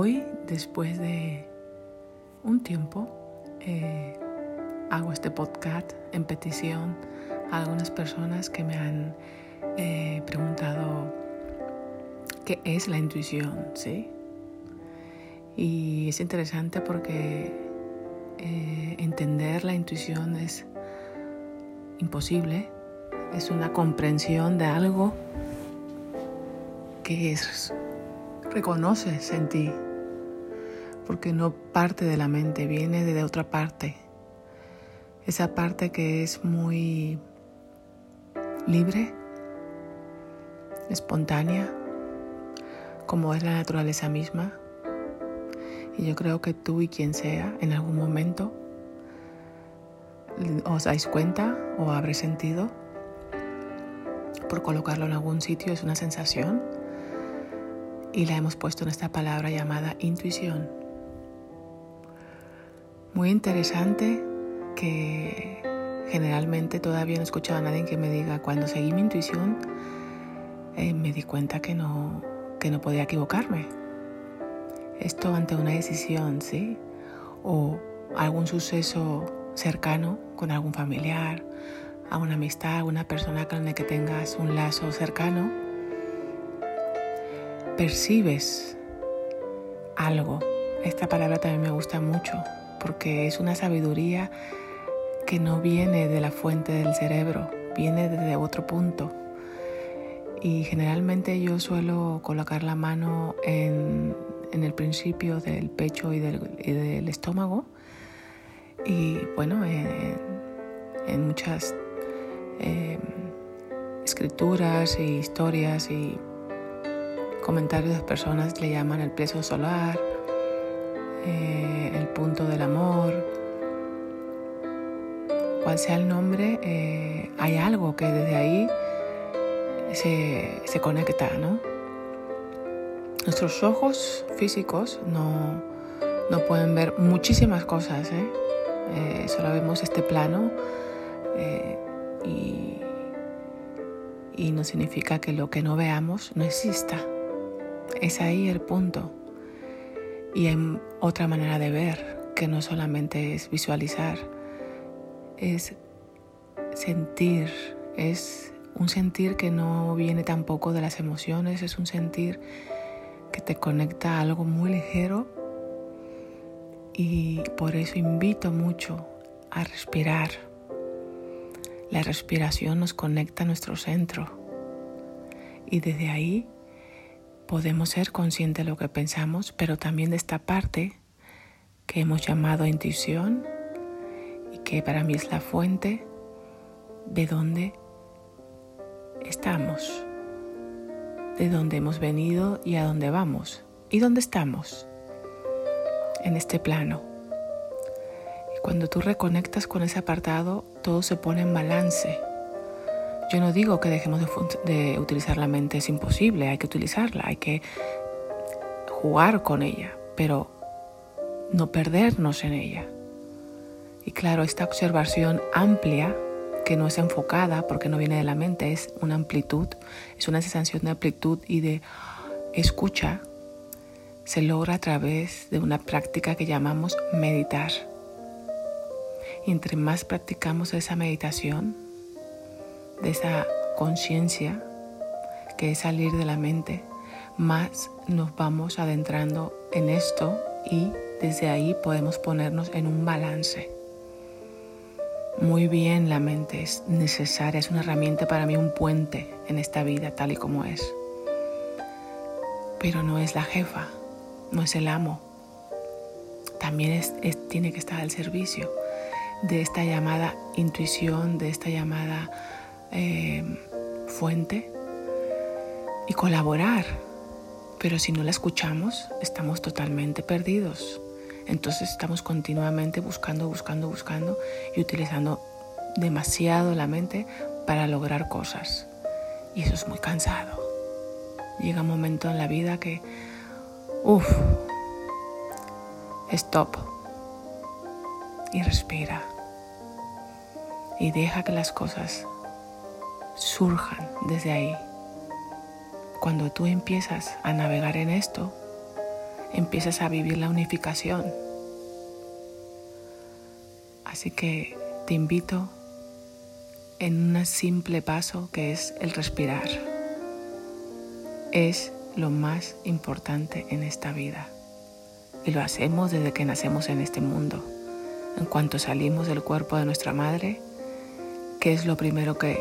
Hoy, después de un tiempo, eh, hago este podcast en petición a algunas personas que me han eh, preguntado qué es la intuición, ¿sí? Y es interesante porque eh, entender la intuición es imposible, es una comprensión de algo que es, reconoces en ti, porque no parte de la mente, viene de otra parte. Esa parte que es muy libre, espontánea, como es la naturaleza misma. Y yo creo que tú y quien sea, en algún momento, os dais cuenta o habréis sentido, por colocarlo en algún sitio, es una sensación. Y la hemos puesto en esta palabra llamada intuición. Muy interesante que generalmente todavía no he escuchado a nadie que me diga, cuando seguí mi intuición, eh, me di cuenta que no, que no podía equivocarme. Esto ante una decisión, ¿sí? O algún suceso cercano con algún familiar, a una amistad, a una persona con la que tengas un lazo cercano, percibes algo. Esta palabra también me gusta mucho porque es una sabiduría que no viene de la fuente del cerebro, viene desde otro punto. Y generalmente yo suelo colocar la mano en, el principio del pecho y del, estómago. Y bueno, en, muchas em, escrituras y historias y comentarios de personas le llaman el plexo solar, eh, el punto del amor, cual sea el nombre, eh, hay algo que desde ahí se, se conecta, ¿no? Nuestros ojos físicos no, no pueden ver muchísimas cosas, ¿eh? solo vemos este plano y, y no significa que lo que no veamos no exista. Es ahí el punto. Y hay otra manera de ver, que no solamente es visualizar, es sentir, es un sentir que no viene tampoco de las emociones, es un sentir que te conecta a algo muy ligero y por eso invito mucho a respirar. La respiración nos conecta a nuestro centro y desde ahí podemos ser conscientes de lo que pensamos, pero también de esta parte que hemos llamado intuición y que para mí es la fuente de donde estamos, de dónde hemos venido y a dónde vamos y dónde estamos en este plano. Y cuando tú reconectas con ese apartado, todo se pone en balance yo no digo que dejemos de, utilizar la mente, es imposible, hay que utilizarla, hay que jugar con ella, pero no perdernos en ella. Y claro, esta observación amplia, que no es enfocada porque no viene de la mente, es una amplitud, es una sensación de amplitud y de escucha, se logra a través de una práctica que llamamos meditar. Y entre más practicamos esa meditación, de esa conciencia que es salir de la mente, más nos vamos adentrando en esto y desde ahí podemos ponernos en un balance. Muy bien, la mente es necesaria, es una herramienta para mí, un puente en esta vida tal y como es. Pero no es la jefa, no es el amo. También es, tiene que estar al servicio de esta llamada intuición, de esta llamada eh, fuente y colaborar. Pero si no la escuchamos, estamos totalmente perdidos. Entonces estamos continuamente buscando, buscando, buscando y utilizando demasiado la mente para lograr cosas. Y eso es muy cansado. Llega un momento en la vida que, uff, stop y respira. Y deja que las cosas surjan desde ahí. Cuando tú empiezas a navegar en esto, empiezas a vivir la unificación. Así que te invito en un simple paso que es el respirar. Es lo más importante en esta vida. Y lo hacemos desde que nacemos en este mundo. En cuanto salimos del cuerpo de nuestra madre, ¿qué es lo primero que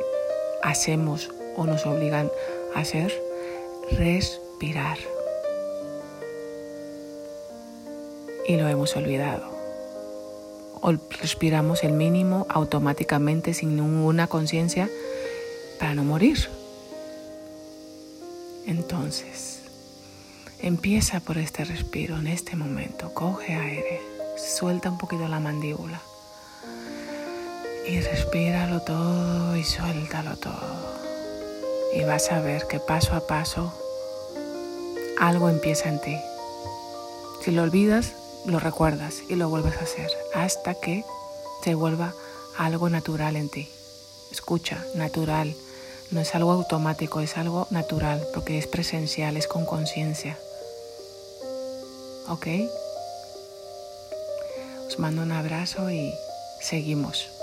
hacemos o nos obligan a hacer? Respirar. Y lo hemos olvidado. O respiramos el mínimo automáticamente sin ninguna conciencia para no morir. Entonces, empieza por este respiro en este momento. Coge aire, suelta un poquito la mandíbula y respíralo todo y suéltalo todo. Y vas a ver que paso a paso algo empieza en ti. Si lo olvidas, lo recuerdas y lo vuelves a hacer hasta que se vuelva algo natural en ti. Escucha, natural no es algo automático, es algo natural, porque es presencial, es con conciencia. ¿Ok? Os mando un abrazo y seguimos.